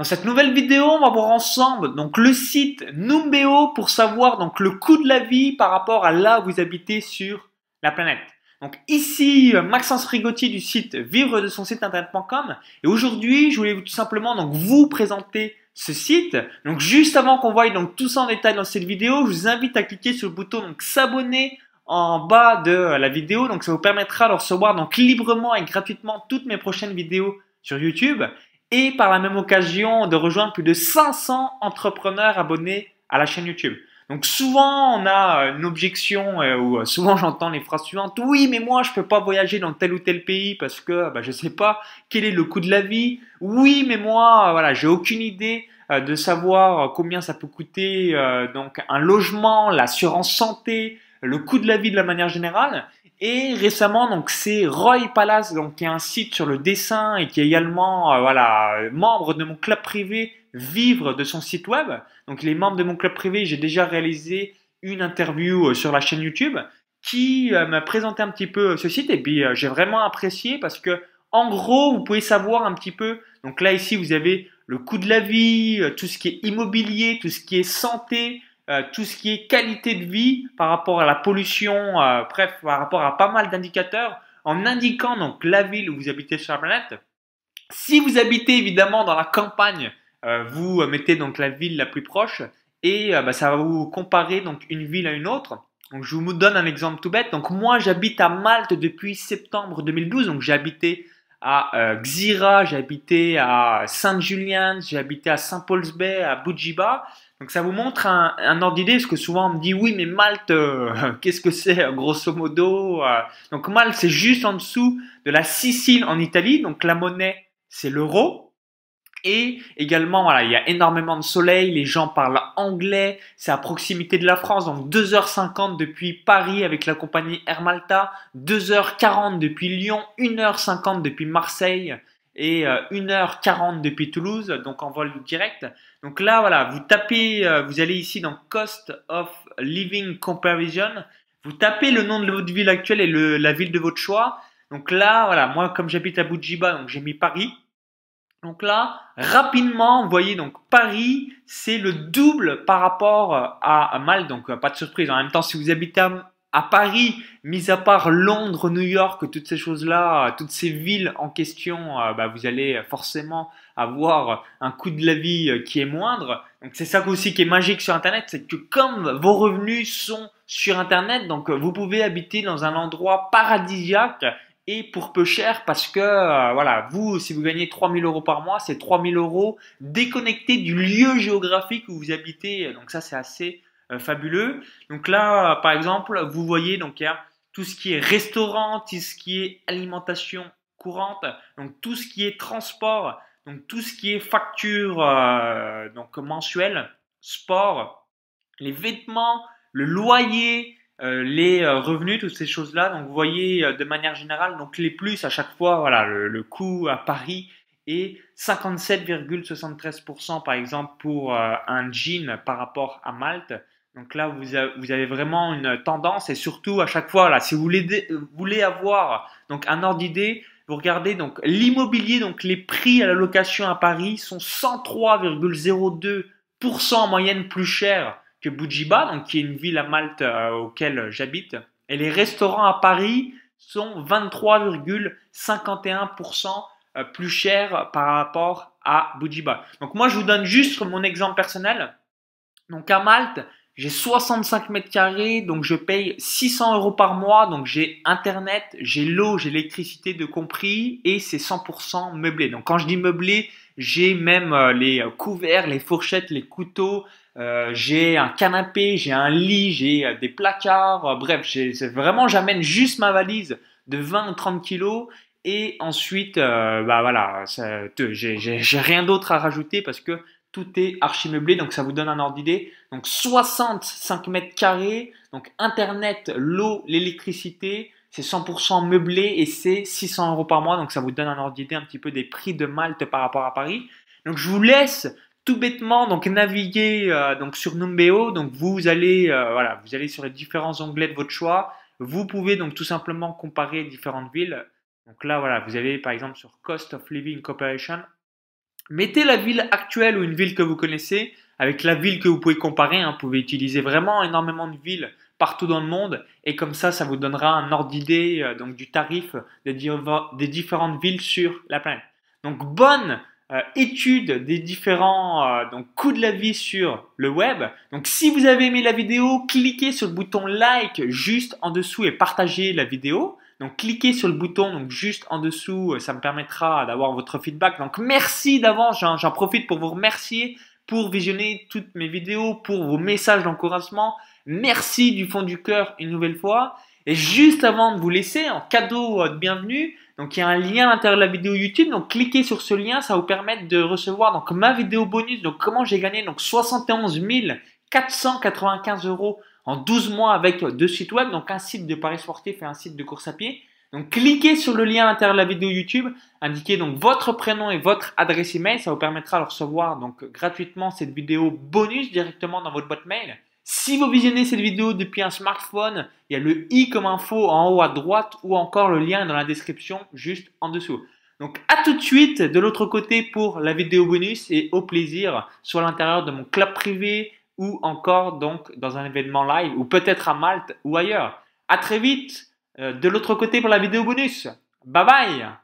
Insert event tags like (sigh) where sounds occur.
Dans cette nouvelle vidéo, on va voir ensemble donc le site Numbeo pour savoir donc le coût de la vie par rapport à là où vous habitez sur la planète. Donc ici Maxence Rigotier du site vivre de son site internet.com et aujourd'hui, je voulais tout simplement donc vous présenter ce site. Donc juste avant qu'on voie donc tout ça en détail dans cette vidéo, je vous invite à cliquer sur le bouton donc s'abonner en bas de la vidéo. Donc ça vous permettra de recevoir donc librement et gratuitement toutes mes prochaines vidéos sur YouTube et par la même occasion de rejoindre plus de 500 entrepreneurs abonnés à la chaîne YouTube. Donc souvent on a une objection euh, ou souvent (laughs) j'entends les phrases suivantes oui mais moi je peux pas voyager dans tel ou tel pays parce que bah, je sais pas quel est le coût de la vie. Oui mais moi voilà j'ai aucune idée euh, de savoir combien ça peut coûter euh, donc un logement, l'assurance santé, le coût de la vie de la manière générale. Et récemment, donc c'est Roy Palace, donc qui est un site sur le dessin et qui est également euh, voilà membre de mon club privé Vivre de son site web. Donc les membres de mon club privé, j'ai déjà réalisé une interview euh, sur la chaîne YouTube qui euh, m'a présenté un petit peu ce site et puis j'ai vraiment apprécié parce que en gros, vous pouvez savoir un petit peu. Donc là ici, vous avez le coût de la vie, tout ce qui est immobilier, tout ce qui est santé, euh, tout ce qui est qualité de vie par rapport à la pollution, euh, bref, par rapport à pas mal d'indicateurs, en indiquant donc la ville où vous habitez sur la planète. Si vous habitez évidemment dans la campagne, euh, vous mettez donc la ville la plus proche et bah, ça va vous comparer donc une ville à une autre. Donc je vous donne un exemple tout bête. Donc moi j'habite à Malte depuis septembre 2012. Donc j'ai habité à Xira, j'ai habité à Saint-Julien, j'ai habité à Saint-Paul's Bay, à Bujiba. Donc ça vous montre un, un ordre d'idée, parce que souvent on me dit oui mais Malte, euh, (laughs) qu'est-ce que c'est grosso modo euh? Donc Malte c'est juste en dessous de la Sicile en Italie, donc la monnaie c'est l'euro. Et également, voilà, il y a énormément de soleil, les gens parlent anglais, c'est à proximité de la France, donc 2h50 depuis Paris avec la compagnie Air Malta, 2h40 depuis Lyon, 1h50 depuis Marseille, et 1h40 euh, depuis Toulouse, donc en vol direct. Donc là, voilà, vous tapez, euh, vous allez ici dans Cost of Living Comparison, vous tapez le nom de votre ville actuelle et la ville de votre choix. Donc là, voilà, moi comme j'habite à Boujiba, donc j'ai mis Paris. Donc là, rapidement, vous voyez, donc Paris, c'est le double par rapport à Malte, donc euh, pas de surprise. En même temps, si vous habitez à, à Paris, mis à part Londres, New York, toutes ces choses-là, toutes ces villes en question, euh, bah, vous allez forcément avoir un coût de la vie euh, qui est moindre. Donc c'est ça aussi qui est magique sur Internet, c'est que comme vos revenus sont sur Internet, donc euh, vous pouvez habiter dans un endroit paradisiaque et pour peu cher parce que voilà, vous, si vous gagnez 3000 euros par mois, c'est 3000 euros déconnectés du lieu géographique où vous habitez. Donc ça, c'est assez fabuleux. Donc là, par exemple, vous voyez, donc il y a tout ce qui est restaurant, tout ce qui est alimentation courante, donc tout ce qui est transport, donc tout ce qui est facture euh, donc mensuelle, sport, les vêtements, le loyer, euh, les revenus, toutes ces choses-là. Donc vous voyez de manière générale, donc les plus à chaque fois, voilà, le, le coût à Paris est 57,73% par exemple pour un jean par rapport à Malte. Donc là, vous, avez vraiment une tendance et surtout à chaque fois, là, si vous voulez, avoir donc un ordre d'idée, vous regardez donc l'immobilier, donc les prix à la location à Paris sont 103,02% en moyenne plus cher que Bujiba, donc qui est une ville à Malte euh, auquel j'habite. Et les restaurants à Paris sont 23,51% euh, plus chers par rapport à Bujiba. Donc moi, je vous donne juste mon exemple personnel. Donc à Malte, j'ai 65 mètres carrés, donc je paye 600 euros par mois. Donc j'ai Internet, j'ai l'eau, j'ai l'électricité de compris et c'est 100% meublé. Donc quand je dis meublé, j'ai même euh, les couverts, les fourchettes, les couteaux, euh, j'ai un canapé, j'ai un lit, j'ai euh, des placards. bref, vraiment j'amène juste ma valise de 20 ou 30 kilos et ensuite, bah voilà, j'ai rien d'autre à rajouter parce que tout est archi meublé, donc ça vous donne un ordre d'idée. Donc 65 mètres carrés, donc Internet, l'eau, l'électricité, c'est 100% meublé et c'est 600 euros par mois, donc ça vous donne un ordre d'idée un petit peu des prix de Malte par rapport à Paris. Donc je vous laisse tout bêtement donc naviguer euh, donc sur Numbeo, donc vous allez euh, voilà, vous allez sur les différents onglets de votre choix. Vous pouvez donc tout simplement comparer différentes villes. Donc là voilà, vous avez par exemple sur Cost of Living Corporation Mettez la ville actuelle ou une ville que vous connaissez avec la ville que vous pouvez comparer. Hein. Vous pouvez utiliser vraiment énormément de villes partout dans le monde et comme ça, ça vous donnera un ordre d'idée euh, donc du tarif des, différentes villes sur la planète. Donc bonne euh, étude des différents euh, donc coûts de la vie sur le web. Donc si vous avez aimé la vidéo, cliquez sur le bouton like juste en dessous et partagez la vidéo. Donc cliquez sur le bouton donc juste en dessous, ça me permettra d'avoir votre feedback. Donc merci d'avance, j'en profite pour vous remercier pour visionner toutes mes vidéos, pour vos messages d'encouragement. Merci du fond du cœur une nouvelle fois. Et juste avant de vous laisser, en cadeau de bienvenue, donc il y a un lien à l'intérieur de la vidéo YouTube. Donc cliquez sur ce lien, ça vous permettre de recevoir donc ma vidéo bonus. Donc comment j'ai gagné? Donc 71 495 euros en 12 mois avec deux sites web, donc un site de paris sportif et un site de course à pied. Donc cliquez sur le lien à l'intérieur de la vidéo YouTube, indiquez donc votre prénom et votre adresse email, ça vous permettra de recevoir donc gratuitement cette vidéo bonus directement dans votre boîte mail. Si vous visionnez cette vidéo depuis un smartphone, il y a le i comme info en haut à droite ou encore le lien dans la description juste en dessous. Donc à tout de suite de l'autre côté pour la vidéo bonus et au plaisir à l'intérieur de mon club privé ou encore donc dans un événement live ou peut-être à Malte ou ailleurs. À très vite euh, de l'autre côté pour la vidéo bonus. Bye bye